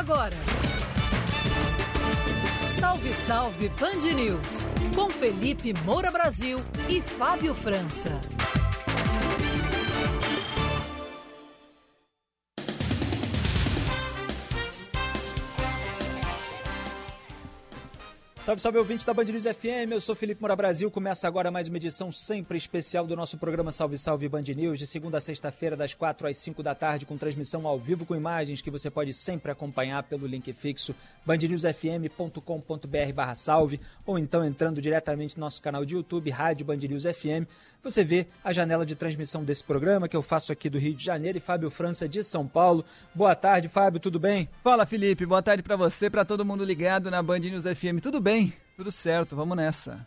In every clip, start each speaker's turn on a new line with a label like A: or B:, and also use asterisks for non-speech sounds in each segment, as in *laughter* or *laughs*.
A: agora. Salve, salve Band News. Com Felipe Moura Brasil e Fábio França.
B: Salve, salve ouvinte da Band News FM, eu sou Felipe Moura Brasil. Começa agora mais uma edição sempre especial do nosso programa Salve Salve Band News, de segunda a sexta-feira, das 4 às 5 da tarde, com transmissão ao vivo com imagens que você pode sempre acompanhar pelo link fixo bandnewsfm.com.br salve, ou então entrando diretamente no nosso canal de YouTube, Rádio Band News FM. Você vê a janela de transmissão desse programa que eu faço aqui do Rio de Janeiro e Fábio França de São Paulo. Boa tarde, Fábio, tudo bem?
C: Fala, Felipe. Boa tarde para você, para todo mundo ligado na Band News FM. Tudo bem? Tudo certo, vamos nessa.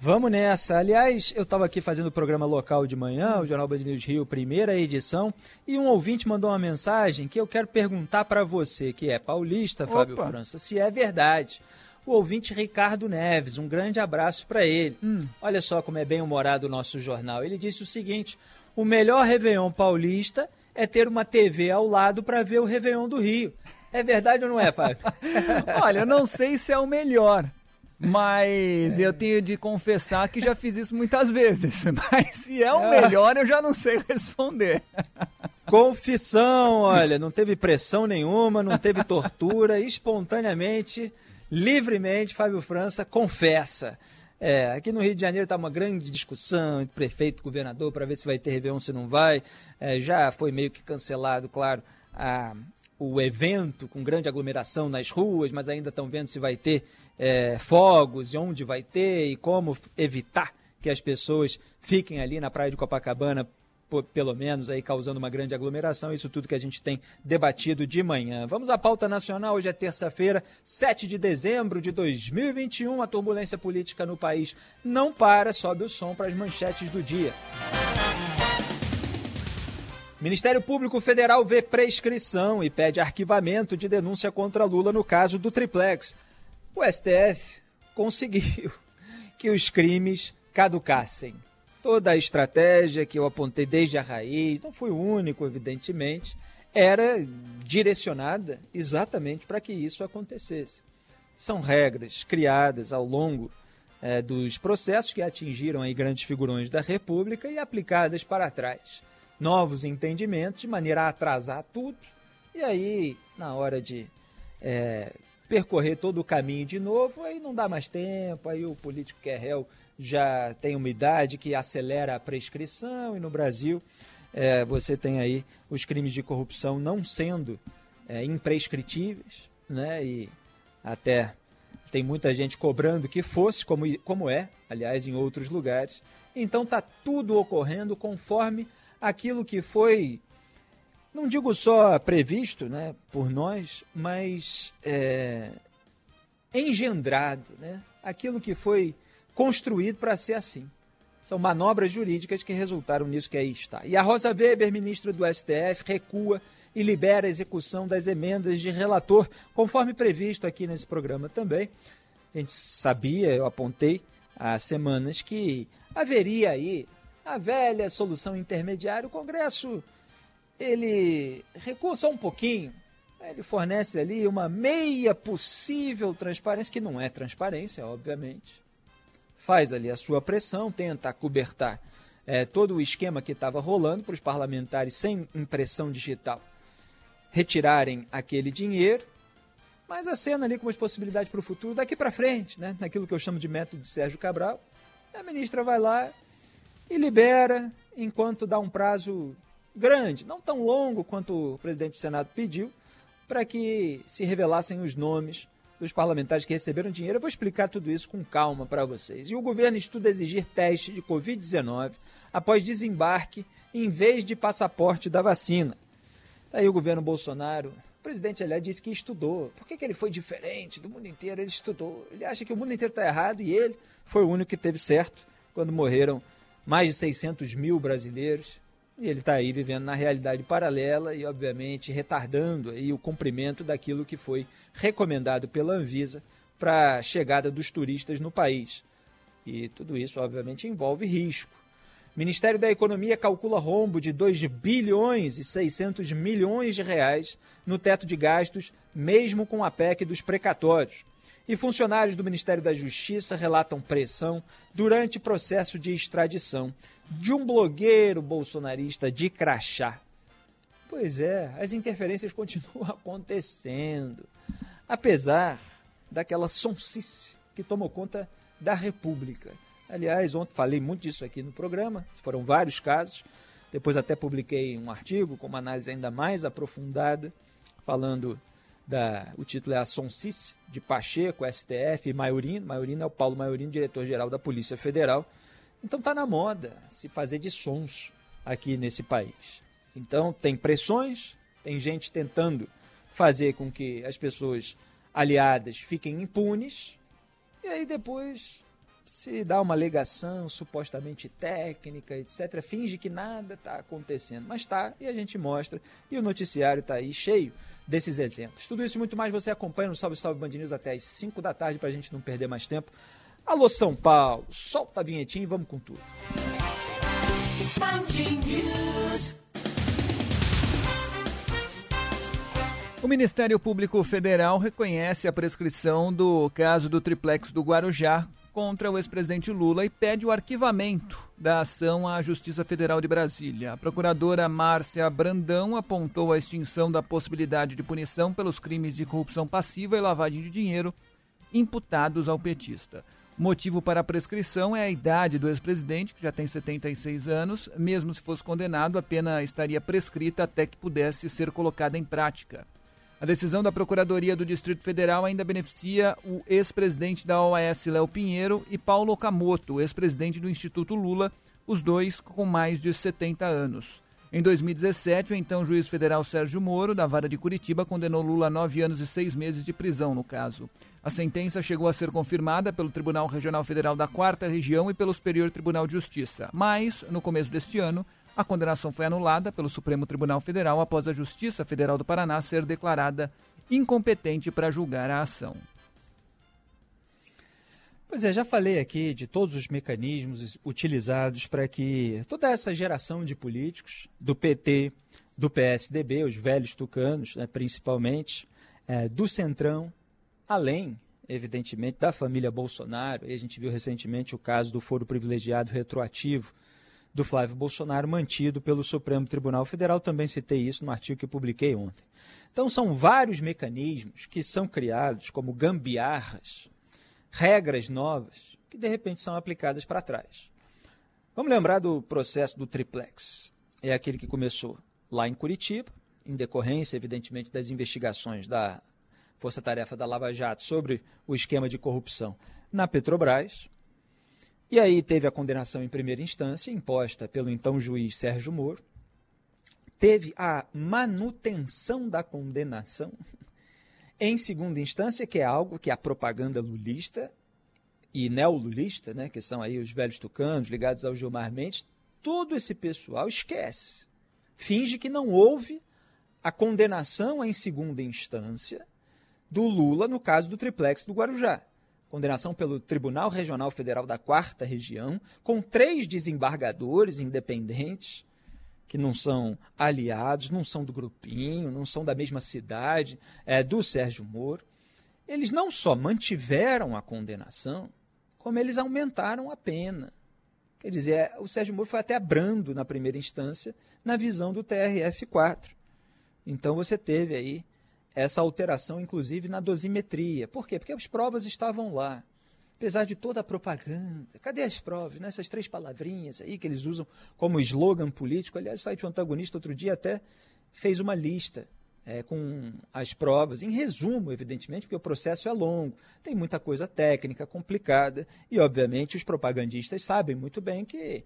B: Vamos nessa. Aliás, eu estava aqui fazendo o programa local de manhã, o Jornal Band News Rio, primeira edição, e um ouvinte mandou uma mensagem que eu quero perguntar para você, que é paulista, Fábio
C: Opa.
B: França, se é verdade. O ouvinte Ricardo Neves, um grande abraço para ele.
C: Hum.
B: Olha só como é bem humorado o nosso jornal. Ele disse o seguinte: o melhor Réveillon paulista é ter uma TV ao lado para ver o Réveillon do Rio. É verdade ou não é, Fábio? *laughs*
C: Olha, eu não sei se é o melhor, mas eu tenho de confessar que já fiz isso muitas vezes. *laughs* Mas se é o melhor, eu já não sei responder.
B: Confissão, olha, não teve pressão nenhuma, não teve tortura, espontaneamente, livremente, Fábio França confessa. É, aqui no Rio de Janeiro está uma grande discussão entre prefeito e governador para ver se vai ter Réveillon, se não vai. É, já foi meio que cancelado, claro, a, o evento com grande aglomeração nas ruas, mas ainda estão vendo se vai ter é, fogos e onde vai ter e como evitar que as pessoas fiquem ali na praia de Copacabana po- pelo menos aí causando uma grande aglomeração, isso tudo que a gente tem debatido de manhã. Vamos à pauta nacional, hoje é terça-feira, 7 de dezembro de 2021, a turbulência política no país não para, sobe o som para as manchetes do dia. Ministério Público Federal vê prescrição e pede arquivamento de denúncia contra Lula no caso do triplex. O STF conseguiu que os crimes caducassem. Toda a estratégia que eu apontei desde a raiz, não fui o único, evidentemente, era direcionada exatamente para que isso acontecesse. São regras criadas ao longo eh, dos processos que atingiram aí grandes figurões da República e aplicadas para trás. Novos entendimentos de maneira a atrasar tudo e aí, na hora de eh, percorrer todo o caminho de novo, aí não dá mais tempo, aí o político que é réu já tem uma idade que acelera a prescrição e no Brasil eh, você tem aí os crimes de corrupção não sendo eh, imprescritíveis, né? E até tem muita gente cobrando que fosse, como, como é, aliás, em outros lugares. Então tá tudo ocorrendo conforme aquilo que foi, não digo só previsto né, por nós, mas é, engendrado, né? aquilo que foi construído para ser assim. São manobras jurídicas que resultaram nisso que aí está. E a Rosa Weber, ministra do STF, recua e libera a execução das emendas de relator, conforme previsto aqui nesse programa também. A gente sabia, eu apontei há semanas, que haveria aí a velha solução intermediária. O Congresso, ele recua só um pouquinho, ele fornece ali uma meia possível transparência, que não é transparência, obviamente. Faz ali a sua pressão, tenta cobertar é, todo o esquema que estava rolando para os parlamentares sem impressão digital retirarem aquele dinheiro, mas a cena ali com as possibilidades para o futuro, daqui para frente, né, naquilo que eu chamo de método de Sérgio Cabral, a ministra vai lá e libera enquanto dá um prazo grande, não tão longo quanto o presidente do Senado pediu, para que se revelassem os nomes dos parlamentares que receberam dinheiro. Eu vou explicar tudo isso com calma para vocês. E o governo estuda exigir teste de Covid-19 após desembarque em vez de passaporte da vacina. Aí o governo Bolsonaro, o presidente, aliás, disse que estudou. Por que, que ele foi diferente do mundo inteiro? Ele estudou. Ele acha que o mundo inteiro está errado e ele foi o único que teve certo quando morreram mais de 600 mil brasileiros. E ele está aí vivendo na realidade paralela e, obviamente, retardando aí o cumprimento daquilo que foi recomendado pela Anvisa para a chegada dos turistas no país. E tudo isso, obviamente, envolve risco. Ministério da Economia calcula rombo de 2 bilhões e 600 milhões de reais no teto de gastos, mesmo com a PEC dos precatórios. E funcionários do Ministério da Justiça relatam pressão durante processo de extradição de um blogueiro bolsonarista de crachá. Pois é, as interferências *laughs* continuam acontecendo, apesar daquela sonsice que tomou conta da República. Aliás, ontem falei muito disso aqui no programa, foram vários casos. Depois até publiquei um artigo com uma análise ainda mais aprofundada, falando da. O título é A Sonsice, de Pacheco, STF e Maiorino. Maiorino é o Paulo Maiorino, diretor-geral da Polícia Federal. Então tá na moda se fazer de sons aqui nesse país. Então tem pressões, tem gente tentando fazer com que as pessoas aliadas fiquem impunes, e aí depois se dá uma alegação supostamente técnica, etc., finge que nada está acontecendo. Mas está, e a gente mostra, e o noticiário está aí cheio desses exemplos. Tudo isso e muito mais você acompanha no Salve Salve Band News até às 5 da tarde, para a gente não perder mais tempo. Alô, São Paulo, solta a vinhetinha e vamos com tudo.
C: O Ministério Público Federal reconhece a prescrição do caso do triplex do Guarujá contra o ex-presidente Lula e pede o arquivamento da ação à Justiça Federal de Brasília. A procuradora Márcia Brandão apontou a extinção da possibilidade de punição pelos crimes de corrupção passiva e lavagem de dinheiro imputados ao petista. O motivo para a prescrição é a idade do ex-presidente, que já tem 76 anos. Mesmo se fosse condenado, a pena estaria prescrita até que pudesse ser colocada em prática. A decisão da Procuradoria do Distrito Federal ainda beneficia o ex-presidente da OAS, Léo Pinheiro, e Paulo Okamoto, ex-presidente do Instituto Lula, os dois com mais de 70 anos. Em 2017, o então juiz federal Sérgio Moro, da Vara de Curitiba, condenou Lula a nove anos e seis meses de prisão no caso. A sentença chegou a ser confirmada pelo Tribunal Regional Federal da Quarta Região e pelo Superior Tribunal de Justiça. Mas, no começo deste ano, a condenação foi anulada pelo Supremo Tribunal Federal após a Justiça Federal do Paraná ser declarada incompetente para julgar a ação.
B: Pois é, já falei aqui de todos os mecanismos utilizados para que toda essa geração de políticos, do PT, do PSDB, os velhos tucanos, né, principalmente, é, do Centrão, além, evidentemente, da família Bolsonaro. E a gente viu recentemente o caso do foro privilegiado retroativo do Flávio Bolsonaro, mantido pelo Supremo Tribunal Federal. Também citei isso no artigo que publiquei ontem. Então, são vários mecanismos que são criados como gambiarras, regras novas, que de repente são aplicadas para trás. Vamos lembrar do processo do triplex. É aquele que começou lá em Curitiba, em decorrência, evidentemente, das investigações da Força Tarefa da Lava Jato sobre o esquema de corrupção na Petrobras. E aí teve a condenação em primeira instância, imposta pelo então juiz Sérgio Moro. Teve a manutenção da condenação *laughs* em segunda instância, que é algo que a propaganda lulista e neolulista, né, que são aí os velhos tucanos ligados ao Gilmar Mendes, todo esse pessoal esquece. Finge que não houve a condenação em segunda instância do Lula no caso do triplex do Guarujá. Condenação pelo Tribunal Regional Federal da Quarta Região, com três desembargadores independentes, que não são aliados, não são do grupinho, não são da mesma cidade, é, do Sérgio Moro. Eles não só mantiveram a condenação, como eles aumentaram a pena. Quer dizer, o Sérgio Moro foi até brando na primeira instância, na visão do TRF4. Então você teve aí essa alteração, inclusive, na dosimetria. Por quê? Porque as provas estavam lá. Apesar de toda a propaganda, cadê as provas? Né? Essas três palavrinhas aí que eles usam como slogan político. Aliás, o site Antagonista outro dia até fez uma lista é, com as provas, em resumo, evidentemente, porque o processo é longo, tem muita coisa técnica, complicada, e, obviamente, os propagandistas sabem muito bem que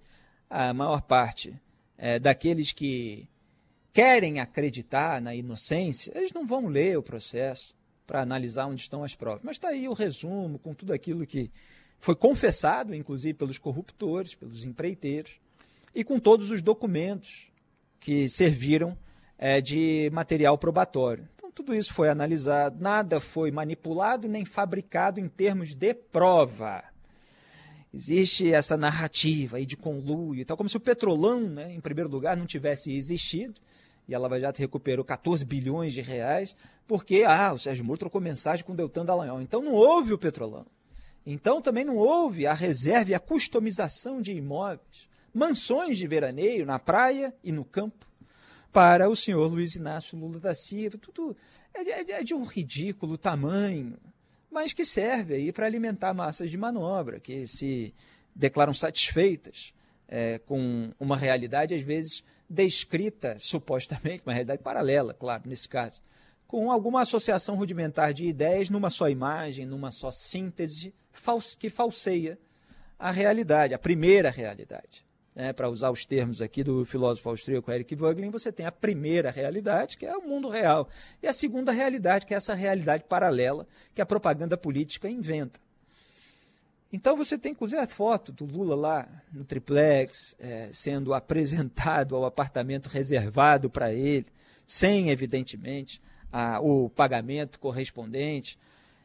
B: a maior parte é, daqueles que querem acreditar na inocência, eles não vão ler o processo para analisar onde estão as provas. Mas está aí o resumo com tudo aquilo que foi confessado, inclusive pelos corruptores, pelos empreiteiros, e com todos os documentos que serviram é, de material probatório. Então, tudo isso foi analisado, nada foi manipulado nem fabricado em termos de prova. existe essa narrativa aí de conluio e tal, como se o petrolão, né, em primeiro lugar, não tivesse existido, e a Lava Jato recuperou 14 bilhões de reais, porque ah, o Sérgio Moro trocou mensagem com o Deltan Dallagnol. Então não houve o petrolão. Então também não houve a reserva e a customização de imóveis, mansões de veraneio na praia e no campo, para o senhor Luiz Inácio Lula da Silva. Tudo é, é, é de um ridículo tamanho, mas que serve aí para alimentar massas de manobra, que se declaram satisfeitas é, com uma realidade, às vezes, descrita supostamente, *laughs* uma realidade paralela, claro, nesse caso, com alguma associação rudimentar de ideias numa só imagem, numa só síntese, que falseia a realidade, a primeira realidade. Né? Para usar os termos aqui do filósofo austríaco Eric Voegelin, você tem a primeira realidade, que é o mundo real, e a segunda realidade, que é essa realidade paralela que a propaganda política inventa. Então você tem inclusive a foto do Lula lá no triplex, é, sendo *laughs* apresentado ao apartamento reservado para ele, sem, evidentemente, a, o pagamento correspondente.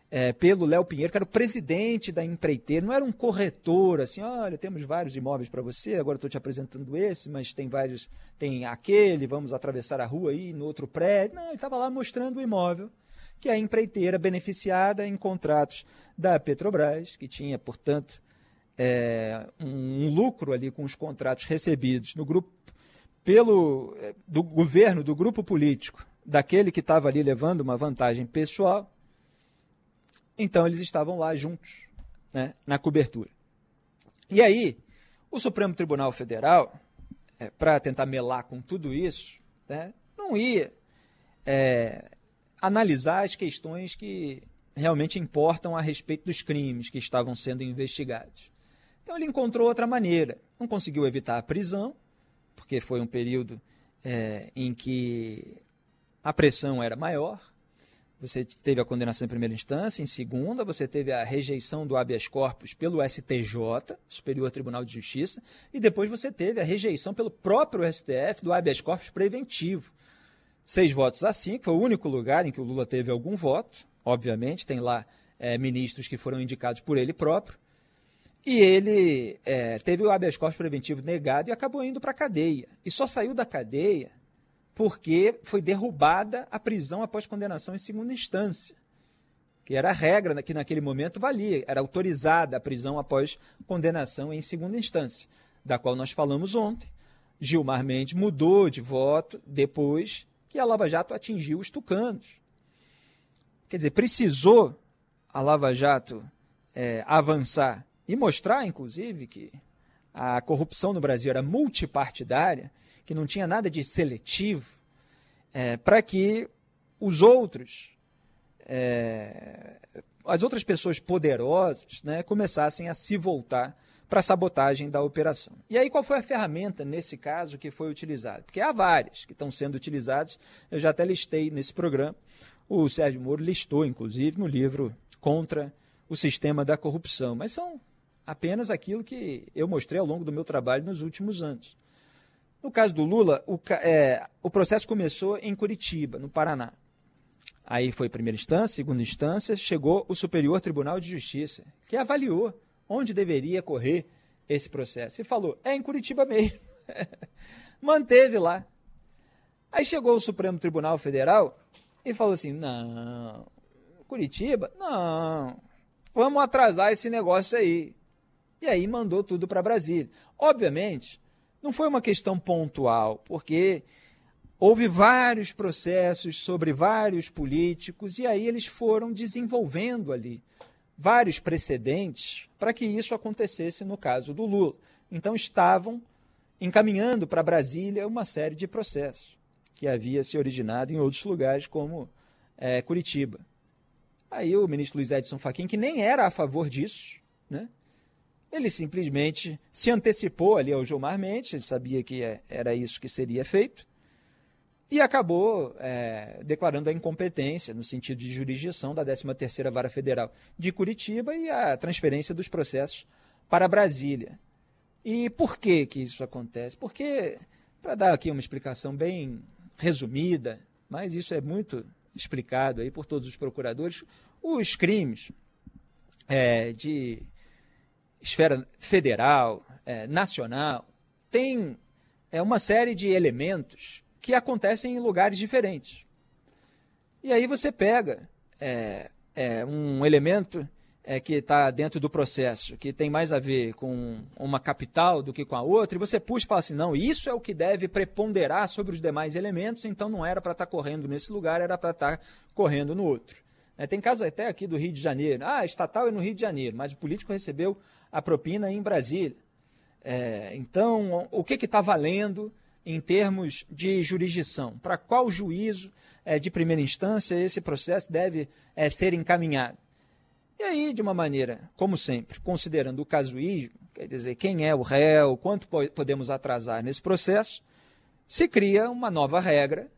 B: É, pelo Léo Pinheiro, que era o presidente da empreiteira, não era um corretor, assim, olha, temos vários imóveis para você, agora estou te apresentando esse, mas tem vários, tem aquele, vamos atravessar a rua aí no outro prédio. Não, ele estava lá mostrando o imóvel que a empreiteira beneficiada em contratos da Petrobras, que tinha, portanto, é, um, um, lucro ali com os contratos recebidos no grupo pelo é, do governo, do grupo político, daquele que estava ali levando uma vantagem pessoal. Então eles estavam lá juntos, né, na cobertura. E aí, o Supremo Tribunal Federal, é, para tentar melar com tudo isso, né, não ia é, analisar as questões que realmente importam a respeito dos crimes que estavam sendo investigados. Então ele encontrou outra maneira. Não conseguiu evitar a prisão, porque foi um período é, em que a pressão era maior. Você teve a condenação em primeira instância, em segunda, você teve a rejeição do habeas corpus pelo STJ, Superior Tribunal de Justiça, e depois você teve a rejeição pelo próprio STF do habeas corpus preventivo seis votos a cinco, foi o único lugar em que o Lula teve algum voto, obviamente, tem lá é, ministros que foram indicados por ele próprio, e ele é, teve o habeas corpus preventivo negado e acabou indo para a cadeia. E só saiu da cadeia porque foi derrubada a prisão após condenação em segunda instância, que era a regra que naquele momento valia, era autorizada a prisão após condenação em segunda instância, da qual nós falamos ontem. Gilmar Mendes mudou de voto depois que a Lava Jato atingiu os tucanos. Quer dizer, precisou a Lava Jato é, avançar e mostrar, inclusive, que a corrupção no Brasil era multipartidária, que não tinha nada de seletivo, é, para que os outros, é, as outras pessoas poderosas, né, começassem a se voltar para sabotagem da operação. E aí, qual foi a ferramenta, nesse caso, que foi utilizada? Porque há várias que estão sendo utilizadas, eu já até listei nesse programa. O Sérgio Moro listou, inclusive, no livro Contra o Sistema da Corrupção, mas são apenas aquilo que eu mostrei ao longo do meu trabalho nos últimos anos. No caso do Lula, o, é, o processo começou em Curitiba, no Paraná. Aí foi primeira instância, segunda instância, chegou o Superior Tribunal de Justiça, que avaliou onde deveria correr esse processo. E falou: é em Curitiba mesmo. *laughs* Manteve lá. Aí chegou o Supremo Tribunal Federal e falou assim: não, Curitiba? Não, vamos atrasar esse negócio aí. E aí mandou tudo para Brasília. Obviamente, não foi uma questão pontual, porque houve vários processos sobre vários políticos e aí eles foram desenvolvendo ali vários precedentes para que isso acontecesse no caso do Lula. Então estavam encaminhando para Brasília uma série de processos que havia se originado em outros lugares, como é, Curitiba. Aí o ministro Luiz Edson Fachin, que nem era a favor disso, né? ele simplesmente se antecipou ali ao Gilmar Mendes, ele sabia que é, era isso que seria feito, e acabou é, declarando a incompetência no sentido de jurisdição da 13ª Vara Federal de Curitiba e a transferência dos processos para Brasília. E por que que isso acontece? Porque, para dar aqui uma explicação bem resumida, mas isso é muito explicado aí por todos os procuradores, os crimes é, de esfera federal, é, nacional, tem é, uma série de elementos que acontecem em lugares diferentes. E aí você pega é, é, um elemento é, que está dentro do processo, que tem mais a ver com uma capital do que com a outra, e você puxa e fala assim: não, isso é o que deve preponderar sobre os demais elementos, então não era para estar tá correndo nesse lugar, era para estar tá correndo no outro. É, tem casos até aqui do Rio de Janeiro. Ah, estatal é no Rio de Janeiro, mas o político recebeu a propina em Brasília. É, então, o que está valendo em termos de jurisdição? Para qual juízo é, de primeira instância esse processo deve é, ser encaminhado? E aí, de uma maneira, como sempre, considerando o casuísmo, quer dizer, quem é o réu, quanto podemos atrasar nesse processo, se cria uma nova regra,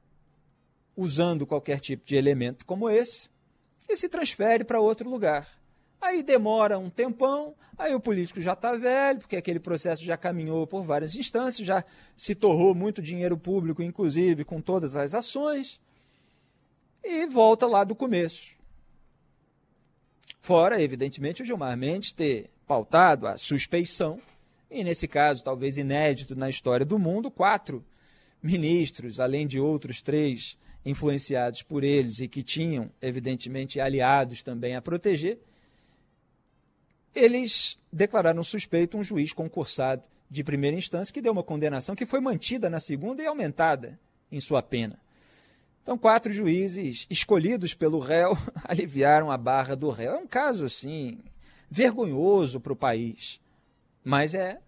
B: usando qualquer tipo de elemento como esse, e se transfere para outro lugar. Aí demora um tempão, aí o político já está velho, porque aquele processo já caminhou por várias instâncias, já se torrou muito dinheiro público, inclusive com todas as ações, e volta lá do começo. Fora, evidentemente, o Gilmar Mendes ter pautado a suspeição, e nesse caso, talvez inédito na história do mundo, quatro ministros, além de outros três influenciados por eles e que tinham, evidentemente, aliados também a proteger, eles declararam suspeito um juiz concursado de primeira instância que deu uma condenação que foi mantida na segunda e aumentada em sua pena. Então, quatro juízes escolhidos pelo réu *laughs* aliviaram a barra do réu. É um caso, assim, vergonhoso para o país. Mas é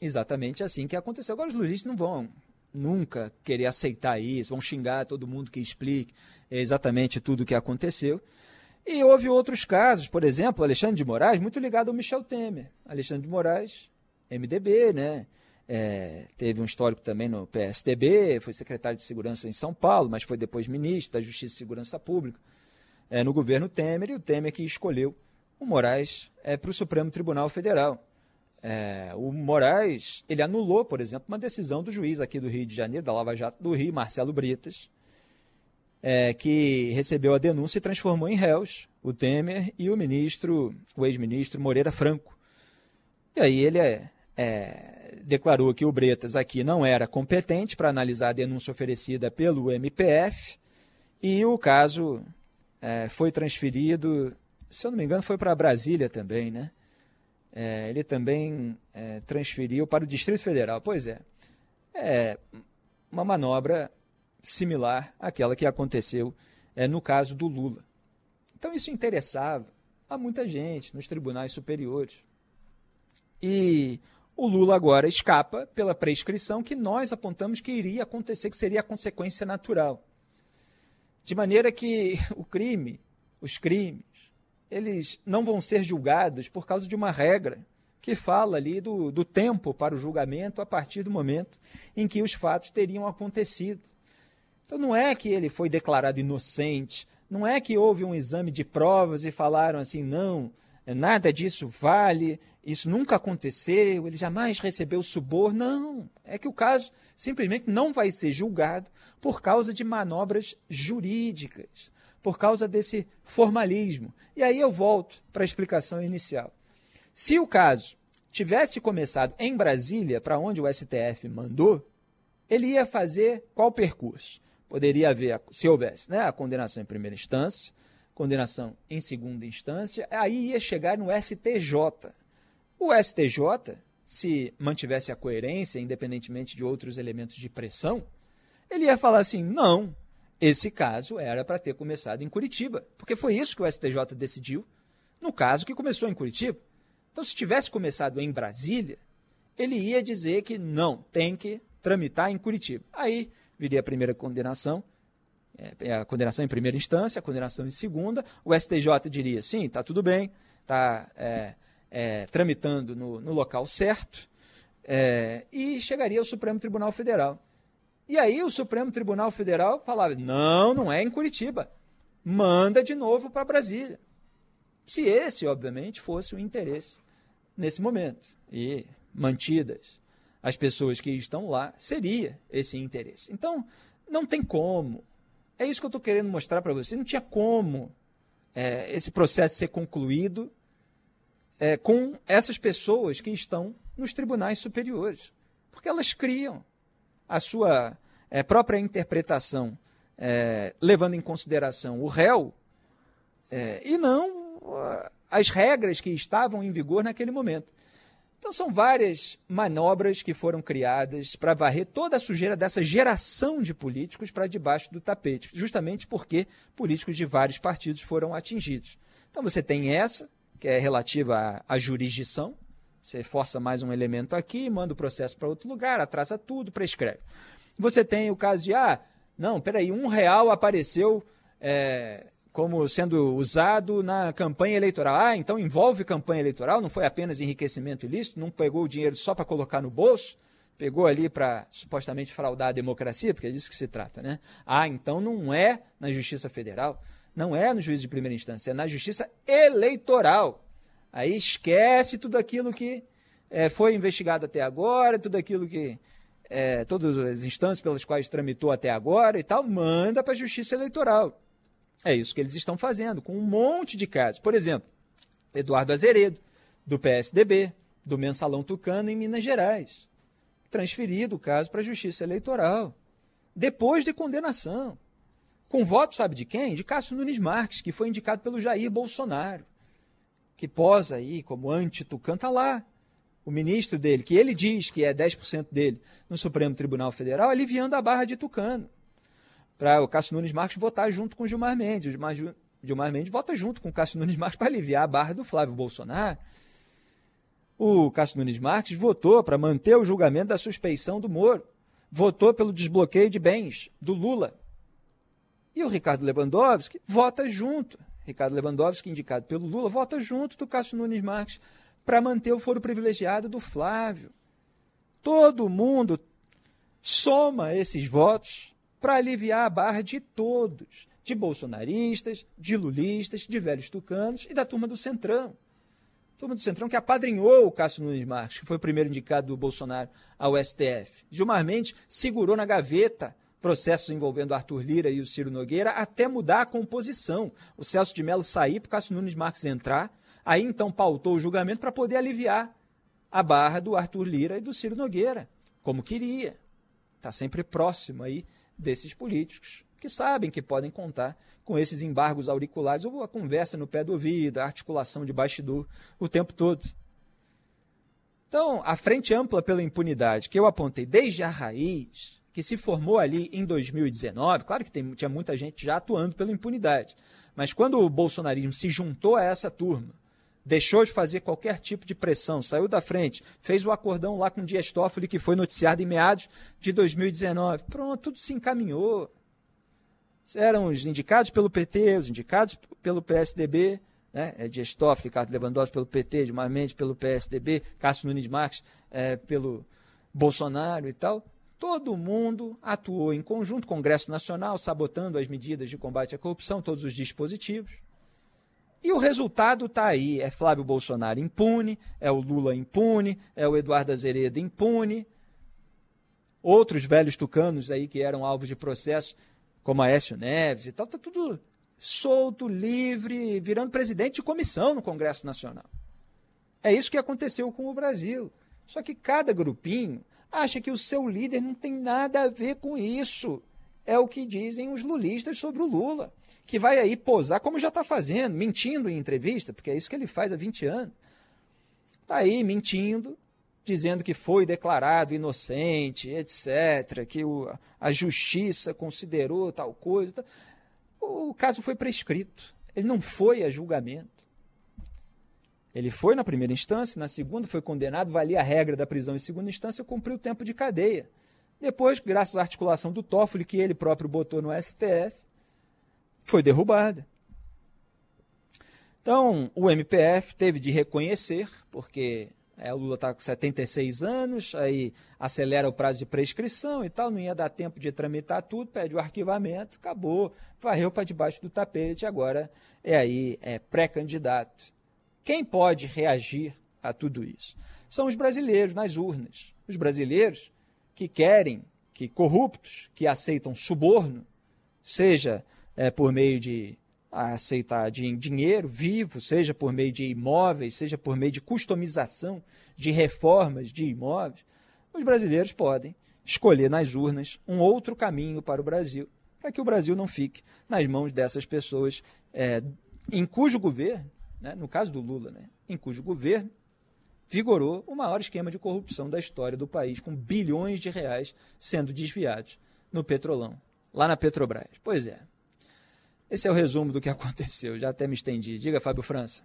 B: exatamente assim que aconteceu. Agora, os lulistas não vão nunca querer aceitar isso, vão xingar todo mundo que explique exatamente tudo o que aconteceu. E houve outros casos, por exemplo, Alexandre de Moraes, muito ligado ao Michel Temer. Alexandre de Moraes, MDB, né? É, teve um histórico também no PSDB, foi secretário de Segurança em São Paulo, mas foi depois ministro da Justiça e Segurança Pública é, no governo Temer, e o Temer que escolheu o Moraes é, para o Supremo Tribunal Federal. É, o Moraes ele anulou, por exemplo, uma decisão do juiz aqui do Rio de Janeiro, da Lava Jato do Rio, Marcelo Britas, é, que recebeu a denúncia e transformou em réus o Temer e o ministro, o ex-ministro Moreira Franco. E aí ele é, é declarou que o Bretas aqui não era competente para analisar a denúncia oferecida pelo MPF e o caso é, foi transferido, se eu não me engano, foi para Brasília também, né? É, ele também é, transferiu para o Distrito Federal. Pois é, é uma manobra similar àquela que aconteceu é, no caso do Lula. Então isso interessava a muita gente nos tribunais superiores. E o Lula agora escapa pela prescrição que nós apontamos que iria acontecer, que seria a consequência natural. De maneira que o crime, os crimes, eles não vão ser julgados por causa de uma regra que fala ali do, do tempo para o julgamento a partir do momento em que os fatos teriam acontecido. Então não é que ele foi declarado inocente, não é que houve um exame de provas e falaram assim, não, nada disso vale, isso nunca aconteceu, ele jamais recebeu suborno. Não, é que o caso simplesmente não vai ser julgado por causa de manobras jurídicas, por causa desse formalismo. E aí eu volto para a explicação inicial. Se o caso tivesse começado em Brasília, para onde o STF mandou, ele ia fazer qual percurso? Poderia haver, se houvesse, né, a condenação em primeira instância, condenação em segunda instância, aí ia chegar no STJ. O STJ, se mantivesse a coerência, independentemente de outros elementos de pressão, ele ia falar assim: não, esse caso era para ter começado em Curitiba, porque foi isso que o STJ decidiu no caso que começou em Curitiba. Então, se tivesse começado em Brasília, ele ia dizer que não, tem que tramitar em Curitiba. Aí viria a primeira condenação é, a condenação em primeira instância, a condenação em segunda. O STJ diria, sim, está tudo bem, está é, é, tramitando no, no, local certo, é, e chegaria ao Supremo Tribunal Federal. E aí o Supremo Tribunal Federal falava, não, não é em Curitiba, manda de novo para Brasília. Se esse, obviamente, fosse o interesse nesse momento. E mantidas as pessoas que estão lá, seria esse interesse. Então, não tem como é isso que eu estou querendo mostrar para você. Não tinha como é, esse processo ser concluído é, com essas pessoas que estão nos tribunais superiores, porque elas criam a sua é, própria interpretação, é, levando em consideração o réu é, e não uh, as regras que estavam em vigor naquele momento. Então, são várias manobras que foram criadas para varrer toda a sujeira dessa geração de políticos para debaixo do tapete, justamente porque políticos de vários partidos foram atingidos. Então, você tem essa, que é relativa à, à jurisdição, você força mais um elemento aqui, manda o processo para outro lugar, atrasa tudo, prescreve. Você tem o caso de, ah, não, peraí, um real apareceu é, como sendo usado na campanha eleitoral. Ah, então envolve campanha eleitoral, não foi apenas enriquecimento ilícito, não pegou o dinheiro só para colocar no bolso, pegou ali para supostamente fraudar a democracia, porque é disso que se trata, né? Ah, então não é na Justiça Federal, não é no juiz de primeira instância, é na Justiça Eleitoral. Aí esquece tudo aquilo que é, foi investigado até agora, tudo aquilo que. É, todas as instâncias pelas quais tramitou até agora e tal, manda para a Justiça Eleitoral. É isso que eles estão fazendo, com um monte de casos. Por exemplo, Eduardo Azeredo, do PSDB, do Mensalão Tucano, em Minas Gerais. Transferido o caso para a Justiça Eleitoral. Depois de condenação. Com voto, sabe de quem? De Cássio Nunes Marques, que foi indicado pelo Jair Bolsonaro. Que posa aí como anti-Tucano, está lá. O ministro dele, que ele diz que é 10% dele no Supremo Tribunal Federal, aliviando a barra de Tucano para o Cássio Nunes Marques votar junto com o Gilmar Mendes. O Gilmar, Gilmar Mendes vota junto com o Cássio Nunes Marques para aliviar a barra do Flávio Bolsonaro. O Cássio Nunes Marques votou para manter o julgamento da suspeição do Moro. Votou pelo desbloqueio de bens do Lula. E o Ricardo Lewandowski vota junto. Ricardo Lewandowski, indicado pelo Lula, vota junto do Cássio Nunes Marques para manter o foro privilegiado do Flávio. Todo mundo soma esses votos para aliviar a barra de todos, de bolsonaristas, de lulistas, de velhos tucanos e da turma do Centrão. Turma do Centrão que apadrinhou o Cássio Nunes Marques, que foi o primeiro indicado do Bolsonaro ao STF. Gilmar Mendes segurou na gaveta processos envolvendo Arthur Lira e o Ciro Nogueira até mudar a composição. O Celso de Mello sair para o Cássio Nunes Marques entrar, aí então pautou o julgamento para poder aliviar a barra do Arthur Lira e do Ciro Nogueira, como queria. Está sempre próximo aí desses políticos, que sabem que podem contar com esses embargos auriculares ou a conversa no pé do ouvido, a articulação de bastidor o tempo todo. Então, a frente ampla pela impunidade que eu apontei desde a raiz, que se formou ali em 2019, claro que tem, tinha muita gente já atuando pela impunidade, mas quando o bolsonarismo se juntou a essa turma, deixou de fazer qualquer tipo de pressão, saiu da frente, fez o acordão lá com o Dias Toffoli, que foi noticiado em meados de 2019. Pronto, tudo se encaminhou. Eram os indicados pelo PT, os indicados pelo PSDB, né? É Dias Toffoli, Carlos Lewandowski pelo PT, Gilmar Mendes pelo PSDB, Cássio Nunes Marques é, pelo Bolsonaro e tal. Todo mundo atuou em conjunto, Congresso Nacional, sabotando as medidas de combate à corrupção, todos os dispositivos. E o resultado está aí: é Flávio Bolsonaro impune, é o Lula impune, é o Eduardo Azeredo impune, outros velhos tucanos aí que eram alvos de processo, como Aécio Neves e tal, está tudo solto, livre, virando presidente de comissão no Congresso Nacional. É isso que aconteceu com o Brasil. Só que cada grupinho acha que o seu líder não tem nada a ver com isso. É o que dizem os lulistas sobre o Lula que vai aí posar, como já está fazendo, mentindo em entrevista, porque é isso que ele faz há 20 anos. Está aí mentindo, dizendo que foi declarado inocente, etc., que o, a justiça considerou tal coisa. O caso foi prescrito. Ele não foi a julgamento. Ele foi na primeira instância, na segunda foi condenado, valia a regra da prisão em segunda instância, cumpriu o tempo de cadeia. Depois, graças à articulação do Toffoli, que ele próprio botou no STF, foi derrubada. Então, o MPF teve de reconhecer, porque é, o Lula está com 76 anos, aí acelera o prazo de prescrição e tal, não ia dar tempo de tramitar tudo, pede o arquivamento, acabou, varreu para debaixo do tapete, agora é aí é pré-candidato. Quem pode reagir a tudo isso? São os brasileiros nas urnas. Os brasileiros que querem que corruptos, que aceitam suborno, seja é, por meio de aceitar dinheiro vivo, seja por meio de imóveis, seja por meio de customização de reformas de imóveis, os brasileiros podem escolher nas urnas um outro caminho para o Brasil, para que o Brasil não fique nas mãos dessas pessoas é, em cujo governo, né, no caso do Lula, né, em cujo governo vigorou o maior esquema de corrupção da história do país, com bilhões de reais sendo desviados no petrolão, lá na Petrobras. Pois é. Esse é o resumo do que *laughs* aconteceu. Já até me estendi. Diga, Fábio França.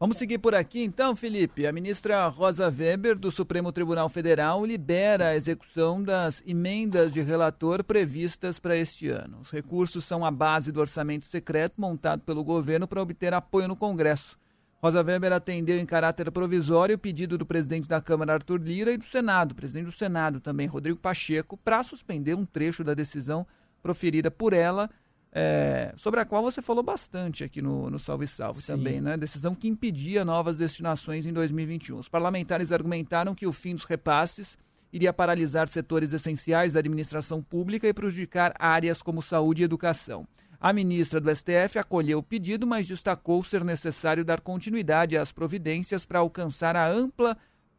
C: Vamos seguir por aqui então, Felipe. A ministra Rosa Weber, do Supremo Tribunal Federal, libera a execução das emendas de relator previstas para este ano. Os recursos são a base do orçamento secreto montado pelo governo para obter apoio no Congresso. Rosa Weber atendeu em caráter provisório o pedido do presidente da Câmara, Arthur Lira, e do Senado, presidente do Senado também, Rodrigo Pacheco, para suspender um trecho da decisão proferida por ela é, sobre a qual você falou bastante aqui no, no Salve Salve Sim. também, né? Decisão que impedia novas destinações em 2021. Os parlamentares argumentaram que o fim dos repasses iria paralisar setores essenciais da administração pública e prejudicar áreas como saúde e educação. A ministra do STF acolheu o pedido, mas destacou ser necessário dar continuidade às providências para alcançar a ampla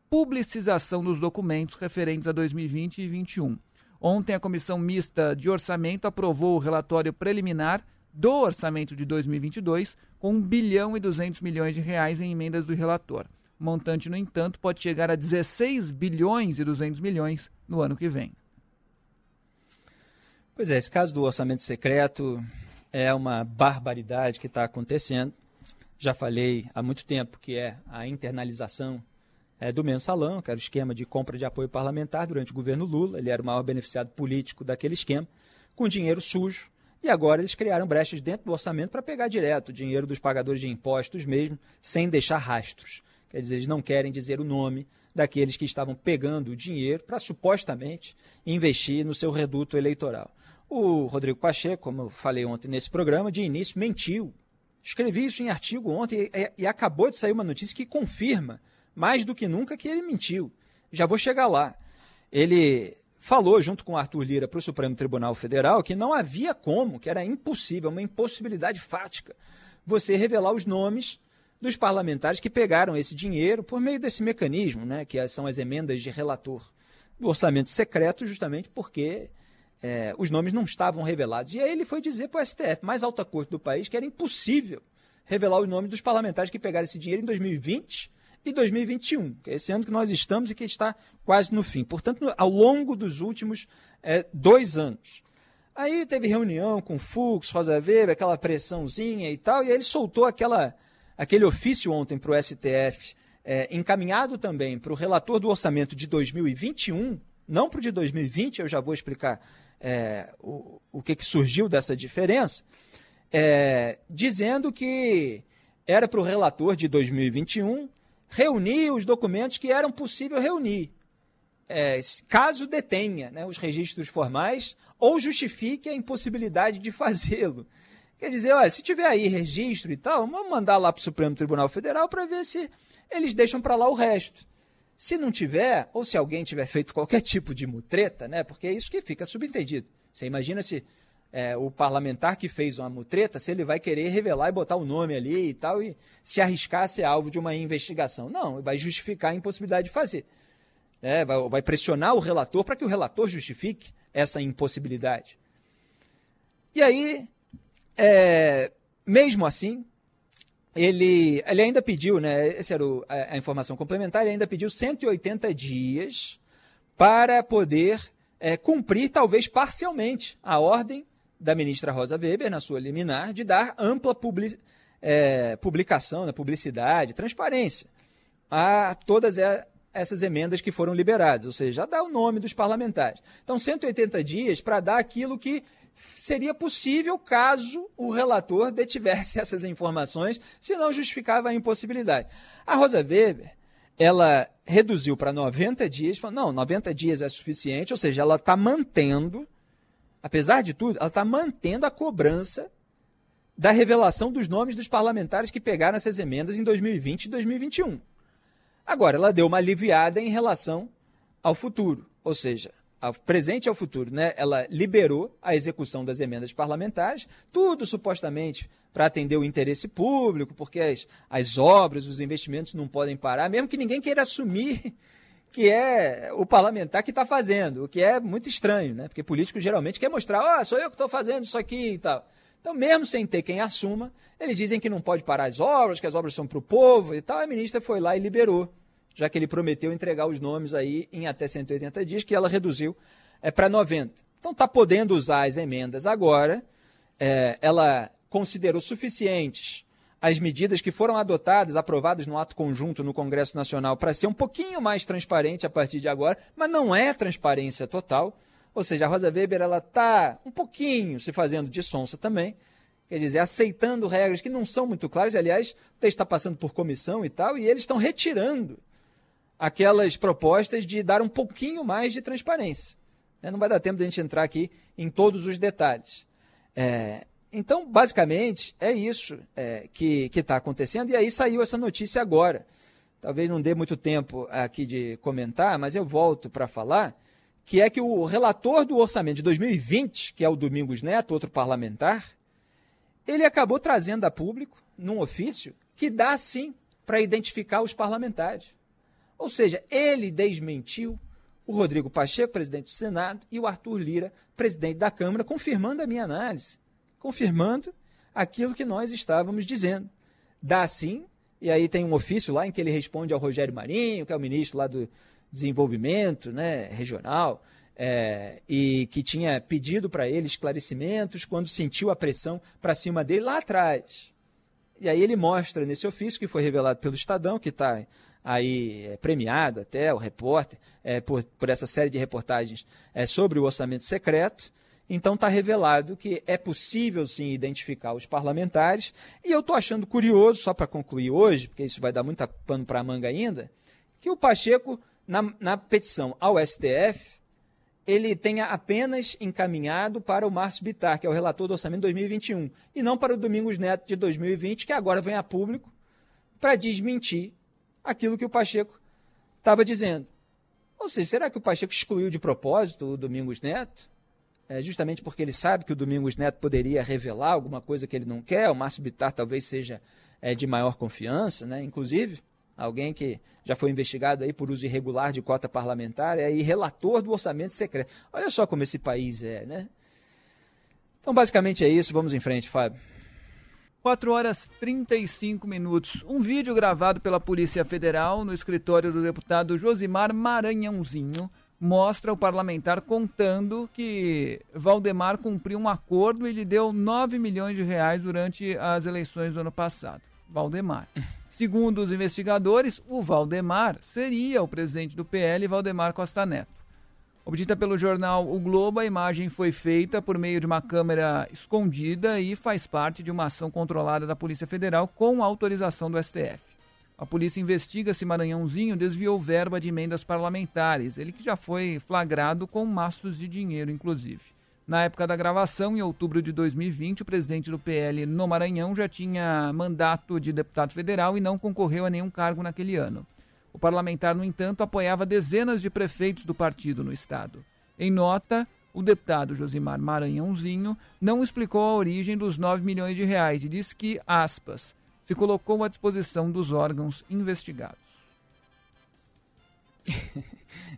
C: publicização dos documentos referentes a 2020 e 2021. Ontem, a Comissão Mista de Orçamento aprovou o relatório preliminar do orçamento de 2022, com 1 bilhão e 200 milhões de reais em emendas do relator. O montante, no entanto, pode chegar a 16 bilhões e 200 milhões no ano que vem.
B: Pois é, esse caso do orçamento secreto é uma barbaridade que está acontecendo. Já falei há muito tempo que é a internalização é, do mensalão, que era o esquema de compra de apoio parlamentar durante o governo Lula. Ele era o maior beneficiado político daquele esquema, com dinheiro sujo. E agora eles criaram brechas dentro do orçamento para pegar direto o dinheiro dos pagadores de impostos mesmo, sem deixar rastros. Quer dizer, eles não querem dizer o nome daqueles que estavam pegando o dinheiro para supostamente investir no seu reduto eleitoral. O Rodrigo Pacheco, como eu falei ontem nesse programa, de início mentiu. Escrevi isso em artigo ontem e, e acabou de sair uma notícia que confirma mais do que nunca que ele mentiu. Já vou chegar lá. Ele falou, junto com Arthur Lira, para o Supremo Tribunal Federal que não havia como, que era impossível, uma impossibilidade fática, você revelar os nomes dos parlamentares que pegaram esse dinheiro por meio desse mecanismo, né, que são as emendas de relator do orçamento secreto, justamente porque é, os nomes não estavam revelados. E aí ele foi dizer para o STF, mais alta corte do país, que era impossível revelar os nomes dos parlamentares que pegaram esse dinheiro em 2020 e 2021, que é esse ano que nós estamos e que está quase no fim. Portanto, ao longo dos últimos é, dois anos. Aí teve reunião com Fux, Rosa Weber, aquela pressãozinha e tal, e aí ele soltou aquela, aquele ofício ontem para o STF, é, encaminhado também para o relator do orçamento de 2021, não para o de 2020, eu já vou explicar é, o, o que, que surgiu dessa diferença, é, dizendo que era para o relator de 2021 reunir os documentos que eram possível reunir, é, caso detenha né, os registros formais ou justifique a impossibilidade de fazê-lo. Quer dizer, olha, se tiver aí registro e tal, vamos mandar lá para o Supremo Tribunal Federal para ver se eles deixam para lá o resto. Se não tiver, ou se alguém tiver feito qualquer tipo de mutreta, né? Porque é isso que fica subentendido. Você imagina se é, o parlamentar que fez uma mutreta, se ele vai querer revelar e botar o nome ali e tal, e se arriscar a ser alvo de uma investigação. Não, vai justificar a impossibilidade de fazer. É, vai, vai pressionar o relator para que o relator justifique essa impossibilidade. E aí, é, mesmo assim, ele, ele ainda pediu, né, essa era o, a, a, informação complementar, ele ainda pediu 180 dias para poder é, cumprir, talvez parcialmente, a ordem da ministra Rosa Weber, na sua liminar, de dar ampla publi, é, publicação, né, publicidade, transparência a todas essas emendas que foram liberadas, ou seja, já dá o nome dos parlamentares. Então, 180 dias para dar aquilo que seria possível caso o relator detivesse *laughs* essas informações, se não justificava a impossibilidade. A Rosa Weber, ela reduziu para 90 dias, falou, não, 90 dias é suficiente, ou seja, ela está mantendo, apesar de tudo, ela está mantendo a cobrança da revelação dos nomes dos parlamentares que pegaram essas emendas em 2020 e 2021. Agora, ela deu uma aliviada em relação ao futuro, ou seja, ao presente e ao futuro, né? Ela liberou a execução das emendas parlamentares, tudo supostamente para atender o interesse público, porque as, as obras, os investimentos não podem parar, mesmo que ninguém queira assumir que é o parlamentar que está fazendo, o que é muito estranho, né? Porque político geralmente quer mostrar, ó, oh, sou eu que estou fazendo isso aqui e tal. Então, mesmo sem ter quem assuma, eles dizem que não pode parar as obras, que as obras são para o povo e tal. A ministra foi lá e liberou, já que ele prometeu entregar os nomes aí em até 180 dias, que ela reduziu é, para 90. Então, está podendo usar as emendas agora. É, ela considerou suficientes as medidas que foram adotadas, aprovadas no ato conjunto no Congresso Nacional, para ser um pouquinho mais transparente a partir de agora, mas não é transparência total. Ou seja, a Rosa Weber ela está um pouquinho se fazendo de sonsa também, quer dizer, aceitando regras que não são muito claras. Aliás, o texto está passando por comissão e tal, e eles estão retirando aquelas propostas de dar um pouquinho mais de transparência. Né? Não vai dar tempo de a gente entrar aqui em todos os detalhes. É, então, basicamente, é isso é, que está acontecendo, e aí saiu essa notícia agora. Talvez não dê muito tempo aqui de comentar, mas eu volto para falar, que é que o relator do orçamento de 2020, que é o Domingos Neto, outro parlamentar, ele acabou trazendo a público, num ofício, que dá sim para identificar os parlamentares. Ou seja, ele desmentiu o Rodrigo Pacheco, presidente do Senado, e o Arthur Lira, presidente da Câmara, confirmando a minha análise confirmando aquilo que nós estávamos dizendo. Dá sim, e aí tem um ofício lá em que ele responde ao Rogério Marinho, que é o ministro lá do Desenvolvimento né, Regional, é, e que tinha pedido para ele esclarecimentos quando sentiu a pressão para cima dele lá atrás. E aí ele mostra nesse ofício que foi revelado pelo Estadão, que está aí é, premiado até, o repórter, é, por, por essa série de reportagens sobre o orçamento secreto, então está revelado que é possível sim identificar os parlamentares. E eu estou achando curioso, só para concluir hoje, porque isso vai dar muita pano para a manga ainda, que o Pacheco, na, na petição ao STF, ele tenha apenas encaminhado para o Márcio Bitar, que é o relator do orçamento 2021, e não para o Domingos Neto de 2020, que agora vem a público para desmentir aquilo que o Pacheco estava dizendo. Ou seja, será que o Pacheco excluiu de propósito o Domingos Neto? É, justamente porque ele sabe que o Domingos Neto poderia revelar alguma coisa que ele não quer, o Márcio Bittar talvez seja é, de maior confiança, né? inclusive alguém que já foi investigado aí por uso irregular de cota parlamentar, é aí relator do orçamento secreto. Olha só como esse país é, né? Então, basicamente é isso. Vamos em frente, Fábio.
C: 4 horas 35 minutos. Um vídeo gravado pela Polícia Federal no escritório do deputado Josimar Maranhãozinho mostra o parlamentar contando que Valdemar cumpriu um acordo e lhe deu 9 milhões de reais durante as eleições do ano passado. Valdemar. *laughs* Segundo os investigadores, o Valdemar seria o presidente do PL, Valdemar Costa Neto. Obtida pelo jornal O Globo, a imagem foi feita por meio de uma câmera escondida e faz parte de uma ação controlada da Polícia Federal com autorização do STF. A polícia investiga se Maranhãozinho desviou verba de emendas parlamentares, ele que já foi flagrado com maços de dinheiro, inclusive. Na época da gravação, em outubro de 2020, o presidente do PL no Maranhão já tinha mandato de deputado federal e não concorreu a nenhum cargo naquele ano. O parlamentar, no entanto, apoiava dezenas de prefeitos do partido no estado. Em nota, o deputado Josimar Maranhãozinho não explicou a origem dos 9 milhões de reais e disse que, aspas, se colocou à disposição dos órgãos investigados. *laughs*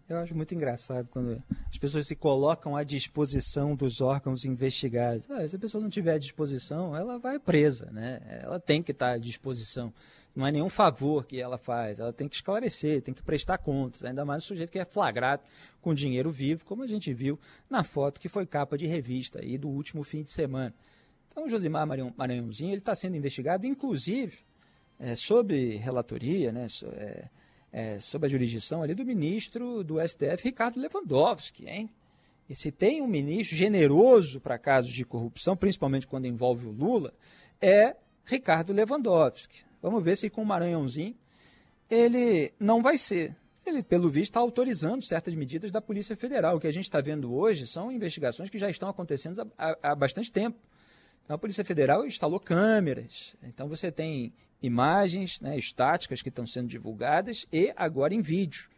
B: Eu acho muito engraçado quando as pessoas se colocam à disposição dos órgãos investigados. Ah, se a pessoa não tiver à disposição, ela vai presa, né? Ela tem que estar à disposição. Não é nenhum favor que ela faz. Ela tem que esclarecer, tem que prestar contas. Ainda mais o sujeito que é flagrado com dinheiro vivo, como a gente viu na foto que foi capa de revista aí do último fim de semana. Então, Josimar Maranhãozinho está sendo investigado, inclusive, é, sob relatoria, né, so, é, é, sob a jurisdição ali do ministro do STF, Ricardo Lewandowski. Hein? E se tem um ministro generoso para casos de corrupção, principalmente quando envolve o Lula, é Ricardo Lewandowski. Vamos ver se com o Maranhãozinho ele não vai ser. Ele, pelo visto, está autorizando certas medidas da Polícia Federal. O que a gente está vendo hoje são investigações que já estão acontecendo há, há bastante tempo. Então, a Polícia Federal instalou câmeras. Então, você tem imagens né, estáticas que estão sendo divulgadas e agora em vídeo.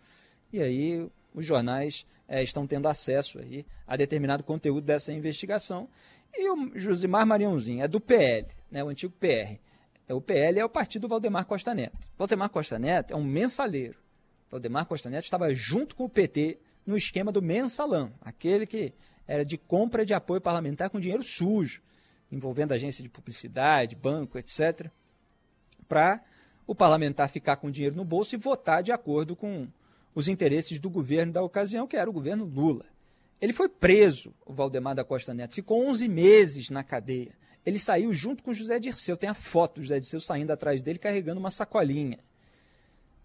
B: E aí, os jornais é, estão tendo acesso aí a determinado conteúdo dessa investigação. E o Josimar Mariãozinho é do PL, né, o antigo PR. O PL é o partido do Valdemar Costa Neto. Valdemar Costa Neto é um mensaleiro. Valdemar Costa Neto estava junto com o PT no esquema do mensalão, aquele que era de compra de apoio parlamentar com dinheiro sujo, envolvendo agência de publicidade, banco, etc., para o parlamentar ficar com dinheiro no bolso e votar de acordo com os interesses do governo da ocasião, que era o governo Lula. Ele foi preso, o Valdemar da Costa Neto, ficou 11 meses na cadeia. Ele saiu junto com José Dirceu. Tem a foto do José Dirceu saindo atrás dele carregando uma sacolinha.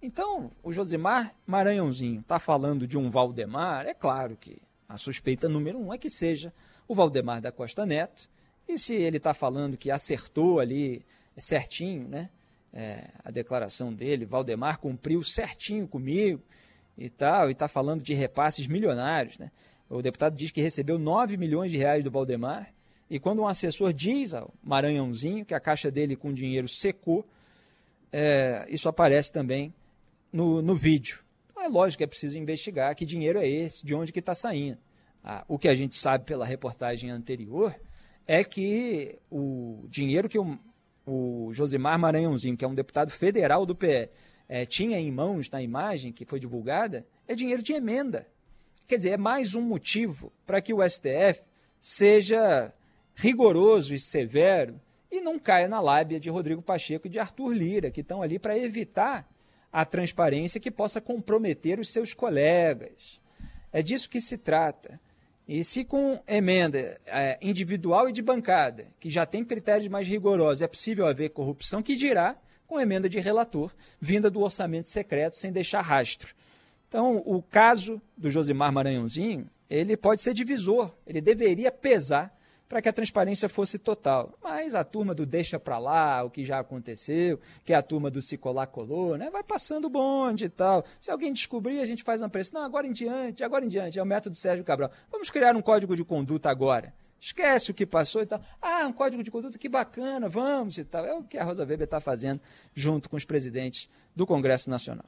B: Então, o Josimar Maranhãozinho está falando de um Valdemar, é claro que a suspeita número um é que seja o Valdemar da Costa Neto. E se ele está falando que acertou ali certinho, né? É, a declaração dele, Valdemar cumpriu certinho comigo e tal, e está falando de repasses milionários, né? O deputado diz que recebeu 9 milhões de reais do Valdemar, e quando um assessor diz ao Maranhãozinho que a caixa dele com dinheiro secou, é, isso aparece também no, no vídeo. Então é lógico que é preciso investigar que dinheiro é esse, de onde que está saindo. Ah, o que a gente sabe pela reportagem anterior é que o dinheiro que o, o Josimar Maranhãozinho, que é um deputado federal do PE, é, tinha em mãos na imagem que foi divulgada, é dinheiro de emenda. Quer dizer, é mais um motivo para que o STF seja rigoroso e severo e não caia na lábia de Rodrigo Pacheco e de Arthur Lira, que estão ali para evitar a transparência que possa comprometer os seus colegas. É disso que se trata. E se com emenda é, individual e de bancada, que já tem critérios mais rigorosos, é possível haver corrupção, que dirá com emenda de relator, vinda do orçamento secreto, sem deixar rastro. Então, o caso do Josimar Maranhãozinho, ele pode ser divisor, ele deveria pesar para que a transparência fosse total. Mas a turma do deixa para lá, o que já aconteceu, que é a turma do se colar colou, né? vai passando o bonde e tal. Se alguém descobrir, a gente faz uma pressão. Não, agora em diante, agora em diante. É o método Sérgio Cabral. Vamos criar um código de conduta agora. Esquece o que passou e tal. Ah, um código de conduta, que bacana, vamos e tal. É o que a Rosa Weber está fazendo junto com os presidentes do Congresso Nacional.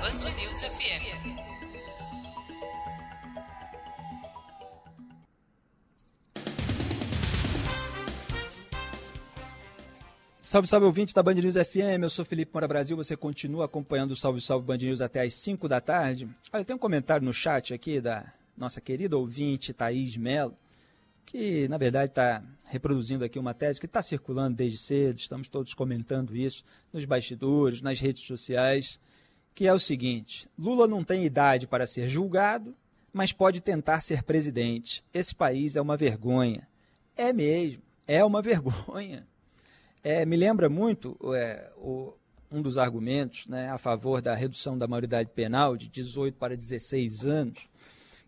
B: Band News FM. Salve, salve ouvinte da Band News FM, eu sou Felipe Mora Brasil, você continua acompanhando o Salve Salve Band News até às 5 da tarde. Olha, tem um comentário no chat aqui da nossa querida ouvinte Thaís Mello, que na verdade está reproduzindo aqui uma tese que está circulando desde cedo, estamos todos comentando isso nos bastidores, nas redes sociais, que é o seguinte: Lula não tem idade para ser julgado, mas pode tentar ser presidente. Esse país é uma vergonha. É mesmo, é uma *laughs* vergonha. É, me lembra muito é, o, um dos argumentos né, a favor da redução da maioridade penal de 18 para 16 anos,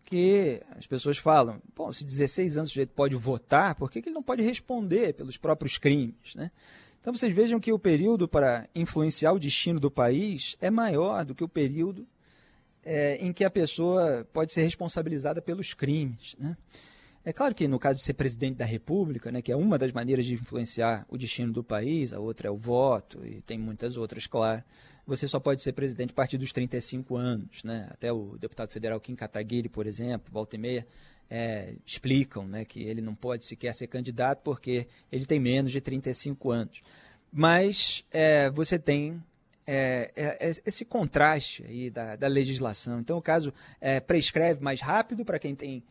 B: que as pessoas falam, bom, se 16 anos o sujeito pode votar, por que, que ele não pode responder pelos próprios crimes? Né? Então vocês vejam que o período para influenciar o destino do país é maior do que o período é, em que a pessoa pode ser responsabilizada pelos crimes. Né? É claro que no caso de ser presidente da República, né, que é uma das maneiras de influenciar o destino do país, a outra é o voto, e tem muitas outras, claro, você só pode ser presidente a partir dos 35 anos. Né? Até o deputado federal Kim Kataguiri, por exemplo, volta meia, é, explicam né, que ele não pode sequer ser candidato porque ele tem menos de 35 anos. Mas é, você tem é, é, é, esse contraste aí da, da, legislação. Então, o caso é, prescreve mais rápido para quem tem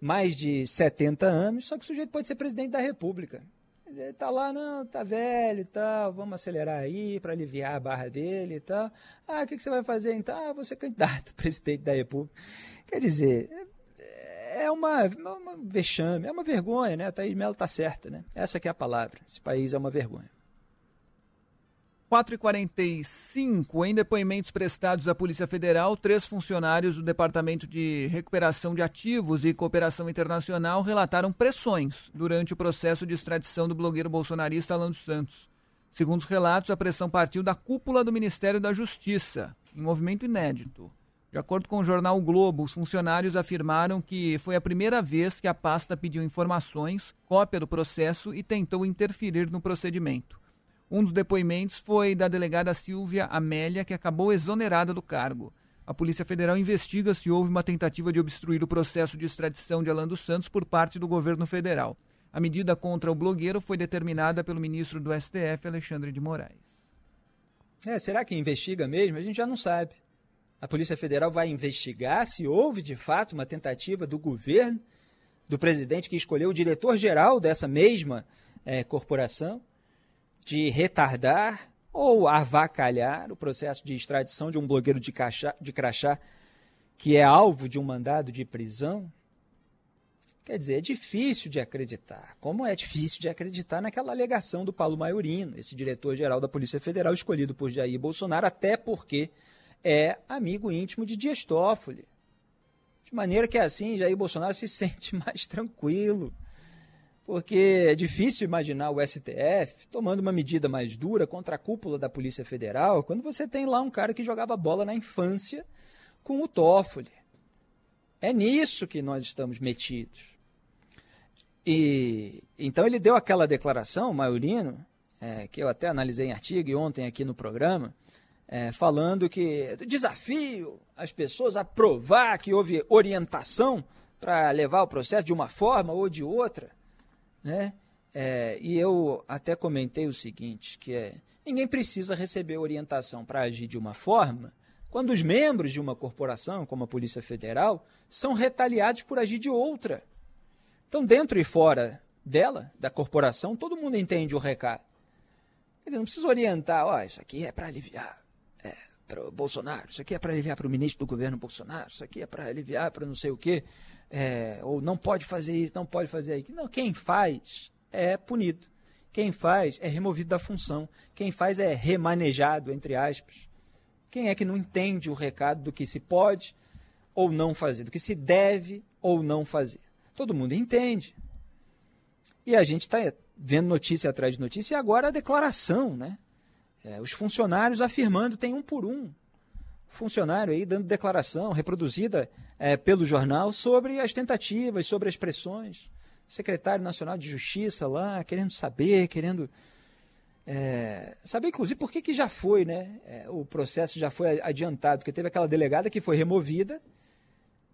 B: mais de 70 anos, só que o sujeito pode ser presidente da República. Ele tá lá, não, tá velho e tal, vamos acelerar aí para aliviar a barra dele e tal. Ah, o que, que, você vai fazer então? Ah, vou ser candidato a *laughs* presidente da República. Quer dizer, é uma, uma vexame, é uma vergonha, né? A Thaís Mello tá certa, né? Essa que é a palavra. Esse país é uma vergonha.
C: 4h45, em depoimentos prestados à Polícia Federal, três funcionários do Departamento de Recuperação de Ativos e Cooperação Internacional relataram pressões durante o processo de extradição do blogueiro bolsonarista Alan dos Santos. Segundo os relatos, a pressão partiu da cúpula do Ministério da Justiça, em movimento inédito. De acordo com o jornal o Globo, os funcionários afirmaram que foi a primeira vez que a pasta pediu informações, cópia do processo e tentou interferir no procedimento. Um dos depoimentos foi da delegada Silvia Amélia, que acabou exonerada do cargo. a Polícia Federal investiga se houve uma tentativa de obstruir o processo de extradição de Alan dos Santos por parte do governo federal. A medida contra o blogueiro foi determinada pelo ministro do STF, Alexandre de Moraes.
B: É, será que investiga mesmo? A gente já não sabe. A Polícia Federal vai investigar se houve de fato uma tentativa do governo, do presidente que escolheu o diretor-geral dessa mesma é, corporação, de retardar ou avacalhar o processo de extradição de um blogueiro de, de crachá que é alvo de um mandado de prisão. Quer dizer, é difícil de acreditar. Como é difícil de acreditar naquela alegação do Paulo Maiorino, esse diretor-geral da Polícia Federal escolhido por Jair Bolsonaro, até porque é amigo íntimo de Dias Toffoli. De maneira que assim Jair Bolsonaro se *laughs* sente mais tranquilo porque é difícil imaginar o STF tomando uma medida mais dura contra a cúpula da Polícia Federal quando você tem lá um cara que jogava bola na infância com o Toffoli. É nisso que nós estamos metidos. E então ele deu aquela declaração, Maurino, é, que eu até analisei em artigo e ontem aqui no programa, é, falando que desafio as pessoas a provar que houve orientação para levar o processo de uma forma ou de outra. Né? É, e eu até comentei o seguinte, que é, ninguém precisa receber orientação para agir de uma forma quando os membros de uma corporação, como a Polícia Federal, são retaliados por agir de outra. Então, dentro e fora dela, da corporação, todo mundo entende o recado. Quer dizer, não precisa orientar, oh, isso aqui é para aliviar é, para o Bolsonaro, isso aqui é para aliviar para o ministro do governo Bolsonaro, isso aqui é para aliviar para não sei o quê é, ou não pode fazer isso, não pode fazer aquilo. Não, quem faz é punido. Quem faz é removido da função. Quem faz é remanejado, entre aspas. Quem é que não entende o recado do que se pode ou não fazer, do que se deve ou não fazer? Todo mundo entende. E a gente está vendo notícia atrás de notícia e agora a declaração, né? É, os funcionários afirmando tem um por um funcionário aí dando declaração reproduzida é, pelo jornal sobre as tentativas, sobre as pressões. Secretário Nacional de Justiça lá, querendo saber, querendo é, saber, inclusive, por que, que já foi, né? É, o processo já foi adiantado, porque teve aquela delegada que foi removida,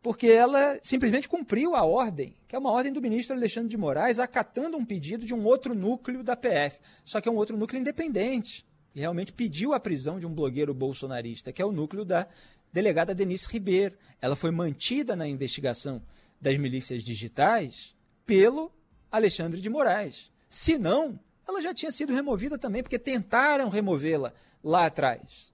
B: porque ela simplesmente cumpriu a ordem, que é uma ordem do ministro Alexandre de Moraes, acatando um pedido de um outro núcleo da PF, só que é um outro núcleo independente realmente pediu a prisão de um blogueiro bolsonarista, que é o núcleo da delegada Denise Ribeiro. Ela foi mantida na investigação das milícias digitais pelo Alexandre de Moraes. Se não, ela já tinha sido removida também, porque tentaram removê-la lá atrás.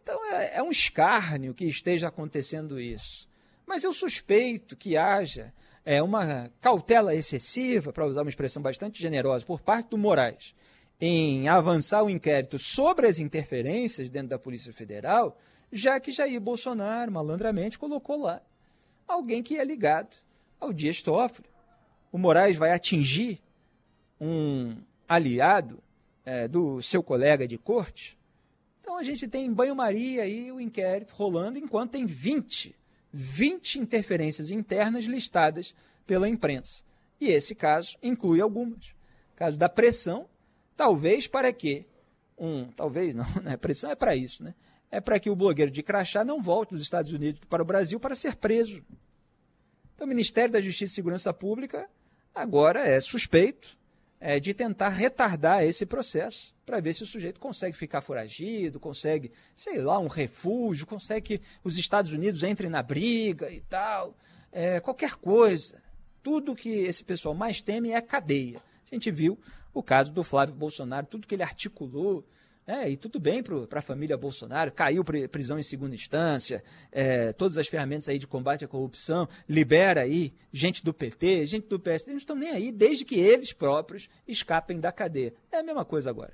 B: Então é, é um escárnio que esteja acontecendo isso. Mas eu suspeito que haja é, uma cautela excessiva, para usar uma expressão bastante generosa, por parte do Moraes, em avançar o inquérito sobre as interferências dentro da Polícia Federal, já que Jair Bolsonaro, malandramente, colocou lá alguém que é ligado ao Dias Toffoli. O Moraes vai atingir um aliado é, do seu colega de corte. Então a gente tem em banho-maria aí o inquérito rolando, enquanto tem 20, 20 interferências internas listadas pela imprensa. E esse caso inclui algumas. Caso da pressão Talvez para quê? Um, talvez não, né? pressão é para isso, né? É para que o blogueiro de crachá não volte dos Estados Unidos para o Brasil para ser preso. Então, o Ministério da Justiça e Segurança Pública agora é suspeito é, de tentar retardar esse processo para ver se o sujeito consegue ficar foragido, consegue, sei lá, um refúgio, consegue que os Estados Unidos entrem na briga e tal, é, qualquer coisa. Tudo que esse pessoal mais teme é a cadeia. A gente viu o caso do Flávio Bolsonaro, tudo que ele articulou, é, e tudo bem para a família Bolsonaro, caiu prisão em segunda instância, é, todas as ferramentas aí de combate à corrupção, libera aí gente do PT, gente do PSD, não estão nem aí, desde que eles próprios escapem da cadeia. É a mesma coisa agora.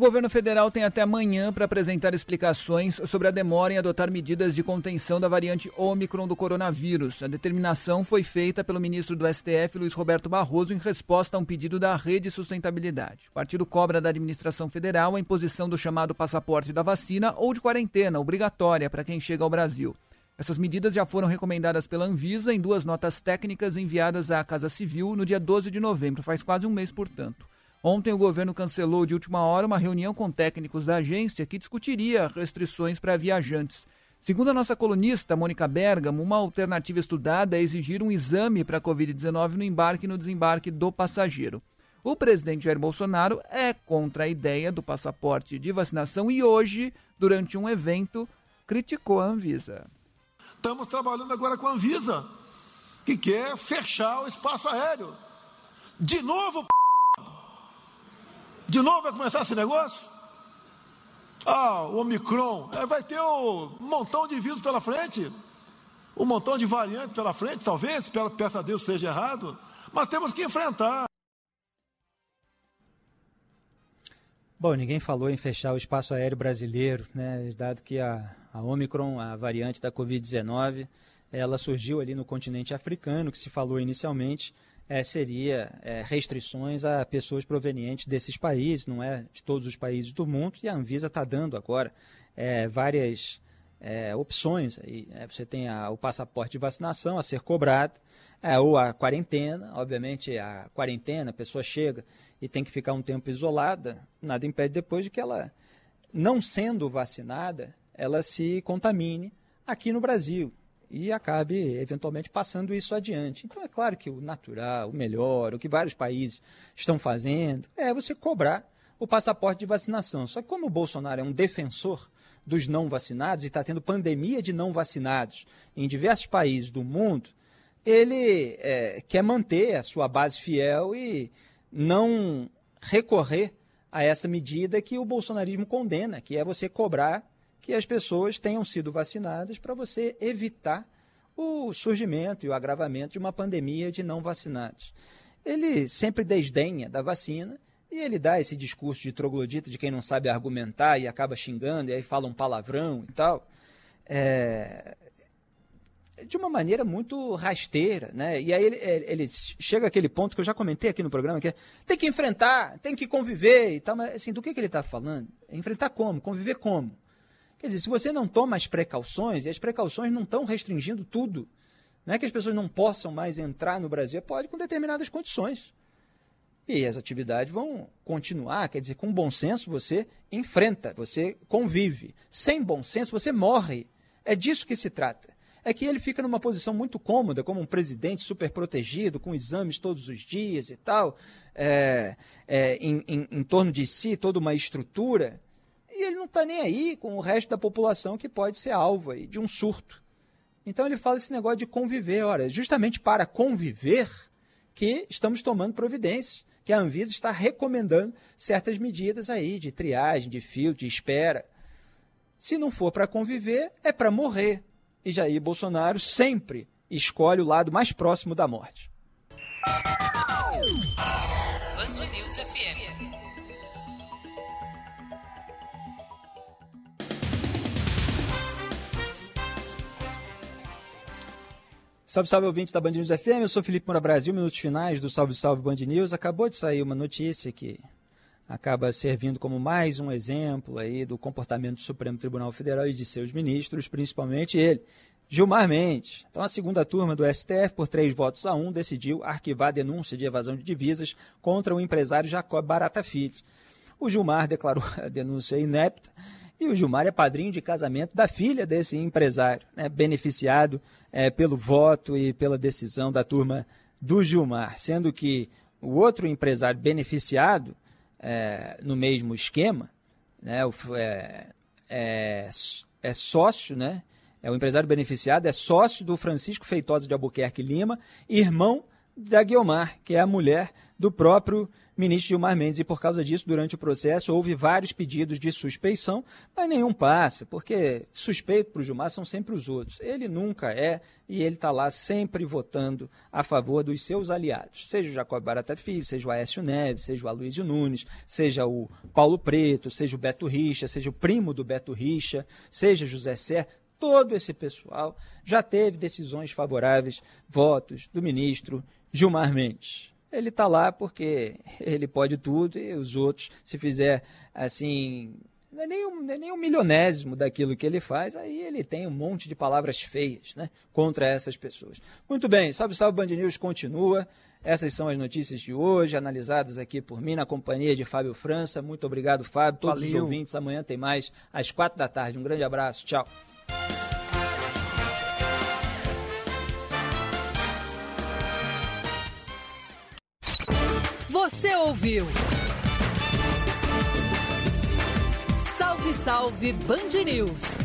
C: Governo federal tem até amanhã para apresentar explicações sobre a demora em adotar medidas de contenção da variante Ômicron do coronavírus. A determinação foi feita pelo ministro do STF, Luiz Roberto Barroso, em resposta a um pedido da Rede Sustentabilidade. O partido cobra da administração federal a imposição do chamado passaporte da vacina ou de quarentena obrigatória para quem chega ao Brasil. Essas medidas já foram recomendadas pela Anvisa em duas notas técnicas enviadas à Casa Civil no dia 12 de novembro, faz quase um mês, portanto. Ontem, o governo cancelou de última hora uma reunião com técnicos da agência que discutiria restrições para viajantes. Segundo a nossa colunista, Mônica Bergamo, uma alternativa estudada é exigir um exame para a Covid-19 no embarque e no desembarque do passageiro. O presidente Jair Bolsonaro é contra a ideia do passaporte de vacinação e hoje, durante um evento, criticou a Anvisa.
D: Estamos trabalhando agora com a Anvisa, que quer fechar o espaço aéreo. De novo, de novo vai começar esse negócio? Ah, o Omicron, é, vai ter um montão de vírus pela frente, um montão de variantes pela frente, talvez, peça a Deus seja errado, mas temos que enfrentar.
B: Bom, ninguém falou em fechar o espaço aéreo brasileiro, né? Dado que a, a Omicron, a variante da Covid-19, ela surgiu ali no continente africano, que se falou inicialmente, é, seria é, restrições a pessoas provenientes desses países, não é de todos os países do mundo, e a Anvisa está dando agora é, várias é, opções. Aí, né? Você tem a, o passaporte de vacinação a ser cobrado, é, ou a quarentena, obviamente a quarentena, a pessoa chega e tem que ficar um tempo isolada, nada impede depois de que ela, não sendo vacinada, ela se contamine aqui no Brasil e acabe eventualmente passando isso adiante. Então é claro que o natural, o melhor, o que vários países estão fazendo é você cobrar o passaporte de vacinação. Só que como o Bolsonaro é um defensor dos não vacinados e está tendo pandemia de não vacinados em diversos países do mundo, ele é, quer manter a sua base fiel e não recorrer a essa medida que o bolsonarismo condena, que é você cobrar que as pessoas tenham sido vacinadas para você evitar o surgimento e o agravamento de uma pandemia de não vacinados. Ele sempre desdenha da vacina e ele dá esse discurso de troglodita de quem não sabe argumentar e acaba xingando e aí fala um palavrão e tal. É, de uma maneira muito rasteira, né? E aí ele, ele, chega àquele ponto que eu já comentei aqui no programa, que é, tem que enfrentar, tem que conviver e tal, mas assim, do que, que ele está falando? Enfrentar como? Conviver como? Quer dizer, se você não toma as precauções, e as precauções não estão restringindo tudo, não é que as pessoas não possam mais entrar no Brasil, pode com determinadas condições. E as atividades vão continuar, quer dizer, com bom senso você enfrenta, você convive. Sem bom senso você morre. É disso que se trata é que ele fica numa posição muito cômoda, como um presidente super protegido, com exames todos os dias e tal, é, é, em, em, em, torno de si toda uma estrutura, e ele não está nem aí com o resto da população que pode ser alvo aí de um surto. Então ele fala esse negócio de conviver. Ora, justamente para conviver que estamos tomando providências, que a Anvisa está recomendando certas medidas aí de triagem, de filtro, de espera. Se não for para conviver, é para morrer e Jair Bolsonaro sempre escolhe o lado mais próximo da morte. Band News FM. Salve, salve, ouvintes da Band News FM. Eu sou Felipe Moura Brasil, minutos finais do Salve, Salve Band News. Acabou de sair uma notícia que acaba servindo como mais um exemplo aí do comportamento do Supremo Tribunal Federal e de seus ministros, principalmente ele, Gilmar Mendes. Então, a segunda turma do STF, por três votos a um, decidiu arquivar a denúncia de evasão de divisas contra o empresário Jacob Barata Filho. O Gilmar declarou a denúncia inepta e o Gilmar é padrinho de casamento da filha desse empresário, né, beneficiado é, pelo voto e pela decisão da turma do Gilmar, sendo que o outro empresário beneficiado é, no mesmo esquema, né, é, é, é, sócio, né, é o empresário beneficiado, é sócio do Francisco Feitosa de Albuquerque Lima, irmão da Guiomar, que é a mulher do próprio ministro Gilmar Mendes. E por causa disso, durante o processo, houve vários pedidos de suspeição, mas nenhum passa, porque suspeito para o Gilmar são sempre os outros. Ele nunca é, e ele está lá sempre votando a favor dos seus aliados, seja o Jacob Barata Filho, seja o Aécio Neves, seja o Aloysio Nunes, seja o Paulo Preto, seja o Beto Richa, seja o primo do Beto Richa, seja José Serra, todo esse pessoal já teve decisões favoráveis, votos do ministro Gilmar Mendes. Ele está lá porque ele pode tudo e os outros, se fizer assim, não é nem um, é nem um milionésimo daquilo que ele faz, aí ele tem um monte de palavras feias né, contra essas pessoas. Muito bem, Salve Salve Band News continua. Essas são as notícias de hoje, analisadas aqui por mim na companhia de Fábio França. Muito obrigado, Fábio. Todos Valeu. os ouvintes, amanhã tem mais às quatro da tarde. Um grande abraço. Tchau.
A: Você ouviu? Salve, salve Band News